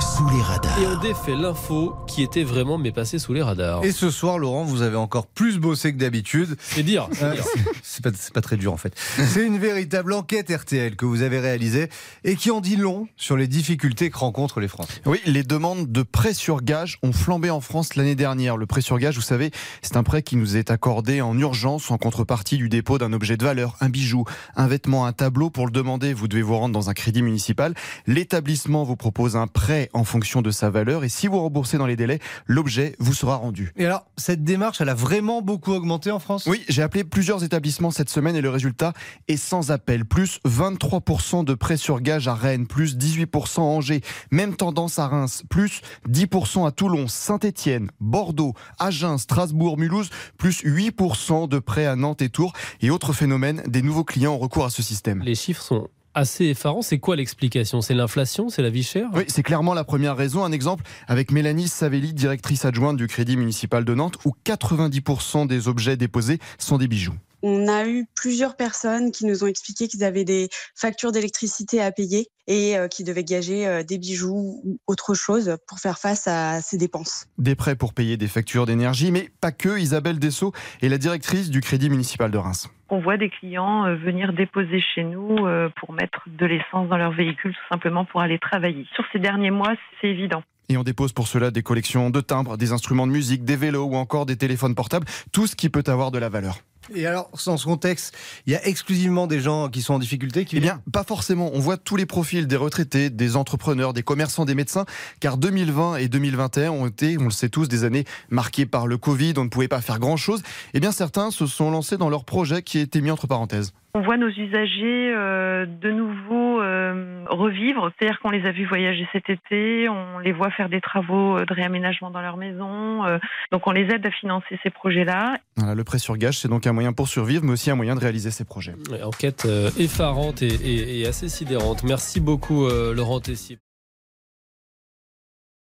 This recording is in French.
Sous les radars. Et on défait l'info qui était vraiment mais passée sous les radars. Et ce soir, Laurent, vous avez encore plus bossé que d'habitude. C'est dire. c'est Euh. C'est pas, c'est pas très dur en fait. C'est une véritable enquête RTL que vous avez réalisée et qui en dit long sur les difficultés que rencontrent les Français. Oui, les demandes de prêt sur gage ont flambé en France l'année dernière. Le prêt sur gage, vous savez, c'est un prêt qui nous est accordé en urgence en contrepartie du dépôt d'un objet de valeur, un bijou, un vêtement, un tableau. Pour le demander, vous devez vous rendre dans un crédit municipal. L'établissement vous propose un prêt en fonction de sa valeur et si vous remboursez dans les délais, l'objet vous sera rendu. Et alors, cette démarche, elle a vraiment beaucoup augmenté en France? Oui, j'ai appelé plusieurs établissements cette semaine et le résultat est sans appel. Plus 23% de prêts sur gage à Rennes, plus 18% à Angers, même tendance à Reims, plus 10% à Toulon, Saint-Étienne, Bordeaux, Agen, Strasbourg, Mulhouse, plus 8% de prêts à Nantes et Tours. Et autre phénomène, des nouveaux clients ont recours à ce système. Les chiffres sont assez effarants. C'est quoi l'explication? C'est l'inflation? C'est la vie chère? Oui, c'est clairement la première raison. Un exemple avec Mélanie Savelli, directrice adjointe du Crédit municipal de Nantes, où 90% des objets déposés sont des bijoux. On a eu plusieurs personnes qui nous ont expliqué qu'ils avaient des factures d'électricité à payer et euh, qui devaient gager euh, des bijoux ou autre chose pour faire face à ces dépenses. Des prêts pour payer des factures d'énergie, mais pas que. Isabelle Dessau est la directrice du Crédit municipal de Reims. On voit des clients euh, venir déposer chez nous euh, pour mettre de l'essence dans leur véhicule, tout simplement pour aller travailler. Sur ces derniers mois, c'est évident. Et on dépose pour cela des collections de timbres, des instruments de musique, des vélos ou encore des téléphones portables, tout ce qui peut avoir de la valeur. Et alors, dans ce contexte, il y a exclusivement des gens qui sont en difficulté qui Eh bien, pas forcément. On voit tous les profils des retraités, des entrepreneurs, des commerçants, des médecins, car 2020 et 2021 ont été, on le sait tous, des années marquées par le Covid, on ne pouvait pas faire grand-chose. Eh bien, certains se sont lancés dans leur projet qui a été mis entre parenthèses. On voit nos usagers euh, de nouveau euh, revivre, c'est-à-dire qu'on les a vus voyager cet été, on les voit faire des travaux euh, de réaménagement dans leur maison, euh, donc on les aide à financer ces projets-là. Voilà, le prêt sur gage, c'est donc un moyen pour survivre, mais aussi un moyen de réaliser ses projets. Enquête euh, effarante et, et- et assez sidérante. Merci beaucoup, euh, Laurent Tessier.